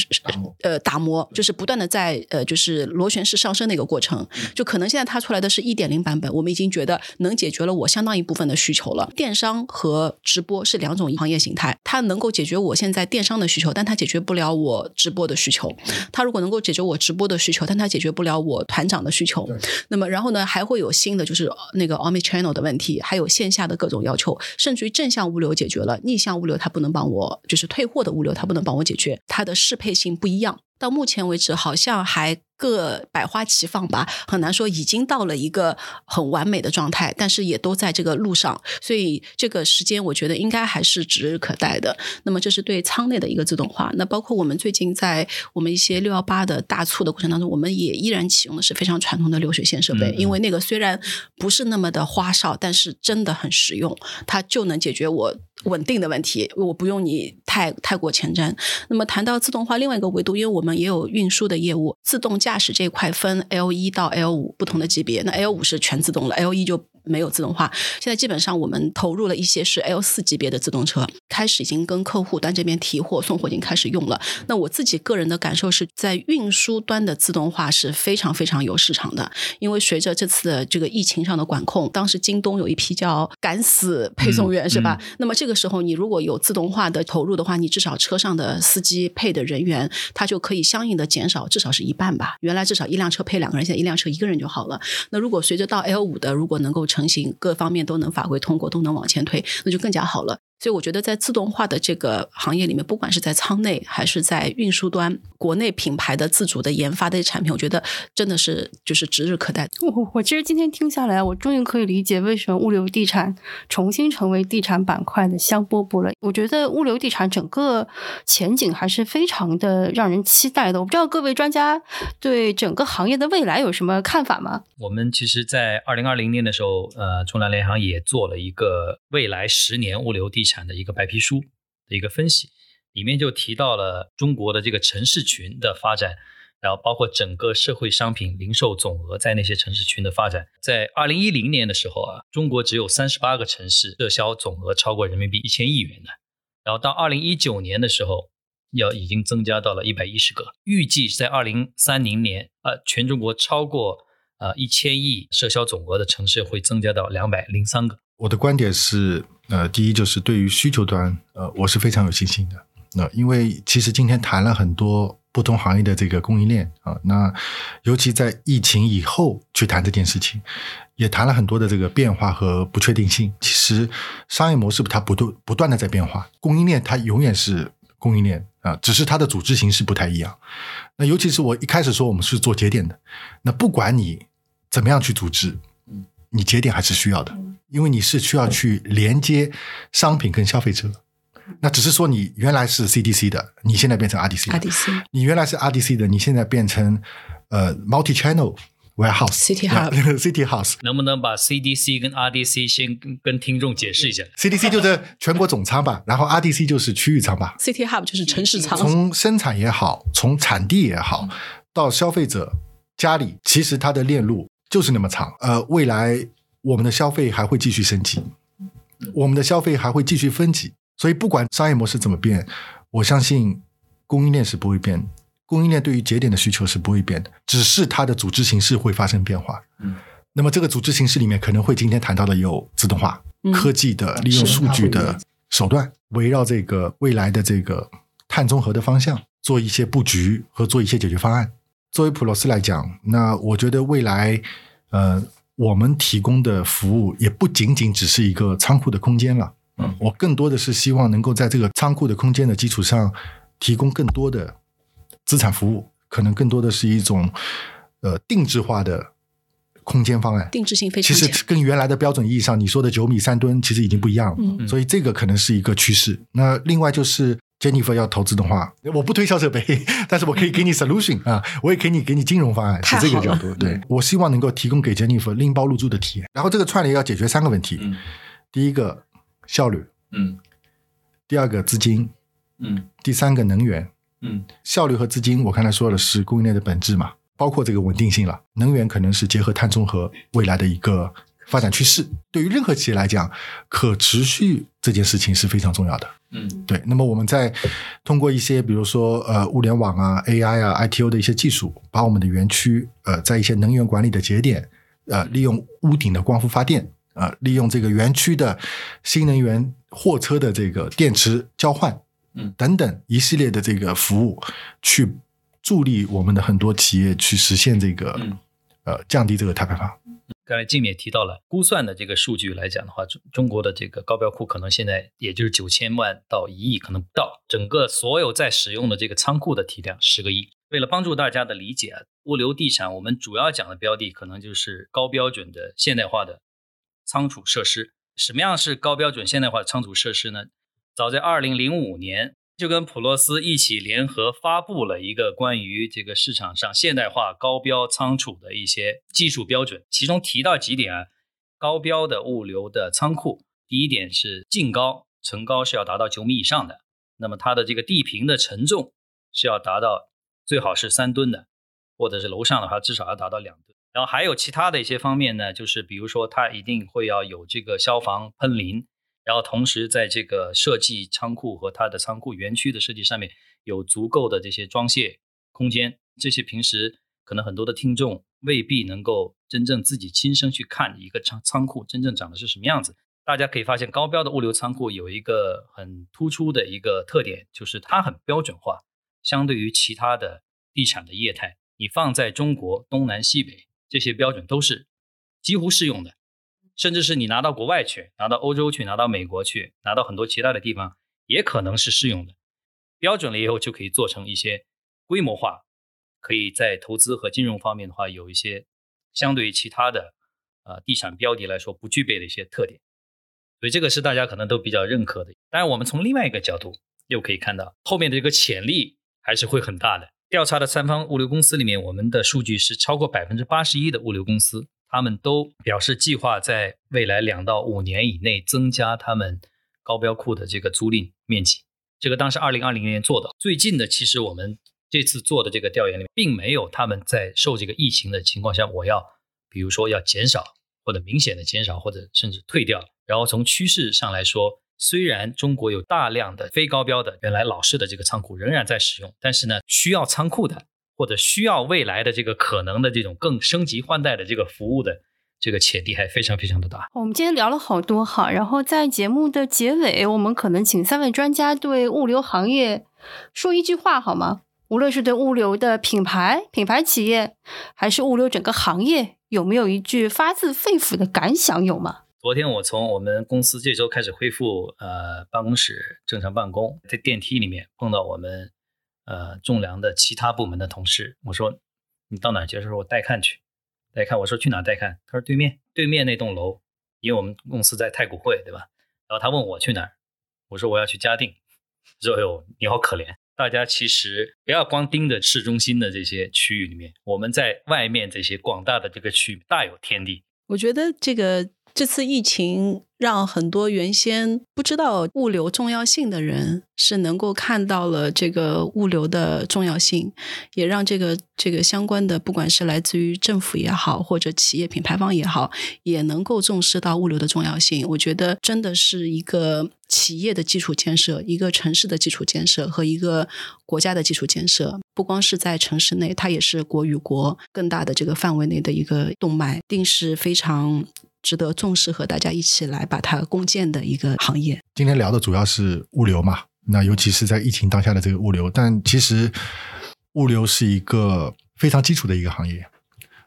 呃打磨，就是不断的在呃就是螺旋式上升的一个过程。就可能现在它出来的是一点零版本，我们已经觉得能解决了我相当一部分的需求了。电商和直播是两种行业形态，它能够解决我现在电商的需求，但它解决不了我直播的需求。它如果能够解决我直播的需求，但它解决不了我团长的需求。那么，然后呢，还会有新的就是那个 omni channel 的问题，还有线下的各种要求，甚至于正向物流解决了，逆向物流它不能帮我，就是退货的物流它不能帮我解决，它的适配性不一样。到目前为止，好像还各百花齐放吧，很难说已经到了一个很完美的状态，但是也都在这个路上，所以这个时间我觉得应该还是指日可待的。那么这是对仓内的一个自动化，那包括我们最近在我们一些六幺八的大促的过程当中，我们也依然启用的是非常传统的流水线设备，因为那个虽然不是那么的花哨，但是真的很实用，它就能解决我。稳定的问题，我不用你太太过前瞻。那么谈到自动化另外一个维度，因为我们也有运输的业务，自动驾驶这块分 L 一到 L 五不同的级别，那 L 五是全自动了，L 一就。没有自动化，现在基本上我们投入了一些是 L 四级别的自动车，开始已经跟客户端这边提货送货已经开始用了。那我自己个人的感受是在运输端的自动化是非常非常有市场的，因为随着这次的这个疫情上的管控，当时京东有一批叫“敢死配送员”是吧？那么这个时候你如果有自动化的投入的话，你至少车上的司机配的人员，他就可以相应的减少至少是一半吧。原来至少一辆车配两个人，现在一辆车一个人就好了。那如果随着到 L 五的，如果能够成型，各方面都能法规通过，都能往前推，那就更加好了。所以我觉得，在自动化的这个行业里面，不管是在仓内还是在运输端，国内品牌的自主的研发的产品，我觉得真的是就是指日可待。我我其实今天听下来，我终于可以理解为什么物流地产重新成为地产板块的香饽饽了。我觉得物流地产整个前景还是非常的让人期待的。我不知道各位专家对整个行业的未来有什么看法吗？我们其实，在二零二零年的时候，呃，中粮联行也做了一个未来十年物流地产。产的一个白皮书的一个分析，里面就提到了中国的这个城市群的发展，然后包括整个社会商品零售总额在那些城市群的发展。在二零一零年的时候啊，中国只有三十八个城市社销总额超过人民币一千亿元的，然后到二零一九年的时候，要已经增加到了一百一十个，预计在二零三零年，呃，全中国超过呃一千亿社销总额的城市会增加到两百零三个。我的观点是，呃，第一就是对于需求端，呃，我是非常有信心的。那因为其实今天谈了很多不同行业的这个供应链啊，那尤其在疫情以后去谈这件事情，也谈了很多的这个变化和不确定性。其实商业模式它不断不断的在变化，供应链它永远是供应链啊，只是它的组织形式不太一样。那尤其是我一开始说我们是做节点的，那不管你怎么样去组织，你节点还是需要的。因为你是需要去连接商品跟消费者，那只是说你原来是 CDC 的，你现在变成 RDC。RDC，你原来是 RDC 的，你现在变成呃 multi channel warehouse。City House。City House。能不能把 CDC 跟 RDC 先跟跟听众解释一下？CDC 就是全国总仓吧，然后 RDC 就是区域仓吧。City Hub 就是城市仓。从生产也好，从产地也好，到消费者家里，其实它的链路就是那么长。呃，未来。我们的消费还会继续升级，我们的消费还会继续分级，所以不管商业模式怎么变，我相信供应链是不会变，供应链对于节点的需求是不会变的，只是它的组织形式会发生变化。嗯，那么这个组织形式里面可能会今天谈到的有自动化、科技的利用数据的手段，围绕这个未来的这个碳中和的方向做一些布局和做一些解决方案。作为普罗斯来讲，那我觉得未来，呃。我们提供的服务也不仅仅只是一个仓库的空间了，嗯，我更多的是希望能够在这个仓库的空间的基础上，提供更多的资产服务，可能更多的是一种呃定制化的空间方案，定制性非常强。其实跟原来的标准意义上你说的九米三吨其实已经不一样了，嗯，所以这个可能是一个趋势。那另外就是。Jennifer 要投资的话，我不推销设备，但是我可以给你 solution 啊，我也可以给你金融方案，是这个角度。对我希望能够提供给 Jennifer 拎包入住的体验。然后这个串联要解决三个问题，第一个效率，嗯，第二个资金，嗯，第三个能源，嗯，效率和资金，我刚才说的是供应链的本质嘛，包括这个稳定性了。能源可能是结合碳中和未来的一个发展趋势。对于任何企业来讲，可持续这件事情是非常重要的。嗯，对。那么我们在通过一些，比如说呃，物联网啊、AI 啊、ITO 的一些技术，把我们的园区呃，在一些能源管理的节点呃，利用屋顶的光伏发电，呃，利用这个园区的新能源货车的这个电池交换，嗯，等等一系列的这个服务，去助力我们的很多企业去实现这个、嗯呃降低这个碳排放。刚才静也提到了，估算的这个数据来讲的话，中中国的这个高标库可能现在也就是九千万到一亿，可能不到。整个所有在使用的这个仓库的体量十个亿。为了帮助大家的理解啊，物流地产我们主要讲的标的可能就是高标准的现代化的仓储设施。什么样是高标准现代化的仓储设施呢？早在二零零五年，就跟普洛斯一起联合发布了一个关于这个市场上现代化高标仓储的一些技术标准，其中提到几点啊，高标的物流的仓库，第一点是净高层高是要达到九米以上的，那么它的这个地坪的承重是要达到最好是三吨的，或者是楼上的话至少要达到两吨。然后还有其他的一些方面呢，就是比如说它一定会要有这个消防喷淋，然后同时在这个设计仓库和它的仓库园区的设计上面有足够的这些装卸空间，这些平时可能很多的听众未必能够真正自己亲身去看一个仓仓库真正长的是什么样子。大家可以发现，高标的物流仓库有一个很突出的一个特点，就是它很标准化，相对于其他的地产的业态，你放在中国东南西北这些标准都是几乎适用的。甚至是你拿到国外去，拿到欧洲去，拿到美国去，拿到很多其他的地方，也可能是适用的。标准了以后，就可以做成一些规模化，可以在投资和金融方面的话，有一些相对于其他的呃地产标的来说不具备的一些特点。所以这个是大家可能都比较认可的。当然，我们从另外一个角度又可以看到，后面的这个潜力还是会很大的。调查的三方物流公司里面，我们的数据是超过百分之八十一的物流公司。他们都表示计划在未来两到五年以内增加他们高标库的这个租赁面积。这个当时二零二零年做的，最近的其实我们这次做的这个调研里面，并没有他们在受这个疫情的情况下，我要比如说要减少或者明显的减少或者甚至退掉。然后从趋势上来说，虽然中国有大量的非高标的原来老式的这个仓库仍然在使用，但是呢，需要仓库的。或者需要未来的这个可能的这种更升级换代的这个服务的这个潜力还非常非常的大。我们今天聊了好多哈，然后在节目的结尾，我们可能请三位专家对物流行业说一句话好吗？无论是对物流的品牌、品牌企业，还是物流整个行业，有没有一句发自肺腑的感想？有吗？昨天我从我们公司这周开始恢复呃办公室正常办公，在电梯里面碰到我们。呃，种粮的其他部门的同事，我说你到哪去？他说我带看去，带看。我说去哪带看？他说对面，对面那栋楼，因为我们公司在太古汇，对吧？然后他问我去哪儿，我说我要去嘉定。说哎呦，你好可怜。大家其实不要光盯着市中心的这些区域里面，我们在外面这些广大的这个区域大有天地。我觉得这个这次疫情。让很多原先不知道物流重要性的人是能够看到了这个物流的重要性，也让这个这个相关的，不管是来自于政府也好，或者企业品牌方也好，也能够重视到物流的重要性。我觉得真的是一个企业的基础建设，一个城市的基础建设和一个国家的基础建设。不光是在城市内，它也是国与国更大的这个范围内的一个动脉，定是非常。值得重视和大家一起来把它共建的一个行业。今天聊的主要是物流嘛，那尤其是在疫情当下的这个物流，但其实物流是一个非常基础的一个行业，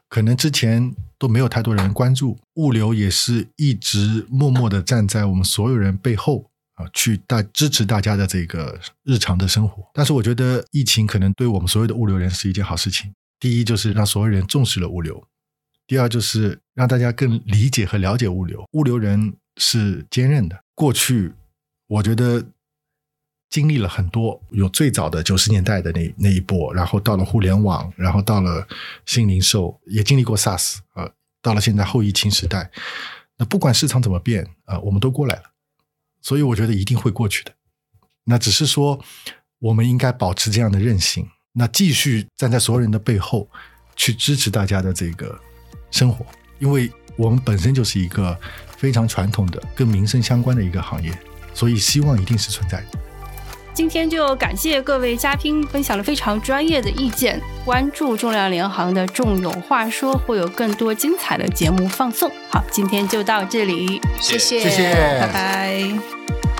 可能之前都没有太多人关注，物流也是一直默默的站在我们所有人背后啊，去大支持大家的这个日常的生活。但是我觉得疫情可能对我们所有的物流人是一件好事情，第一就是让所有人重视了物流。第二就是让大家更理解和了解物流。物流人是坚韧的。过去我觉得经历了很多，有最早的九十年代的那那一波，然后到了互联网，然后到了新零售，也经历过 SaaS 啊，到了现在后疫情时代。那不管市场怎么变啊，我们都过来了。所以我觉得一定会过去的。那只是说，我们应该保持这样的韧性，那继续站在所有人的背后，去支持大家的这个。生活，因为我们本身就是一个非常传统的、跟民生相关的一个行业，所以希望一定是存在的。今天就感谢各位嘉宾分享了非常专业的意见。关注重量联行的“众有话说”，会有更多精彩的节目放送。好，今天就到这里，谢谢，谢谢拜拜。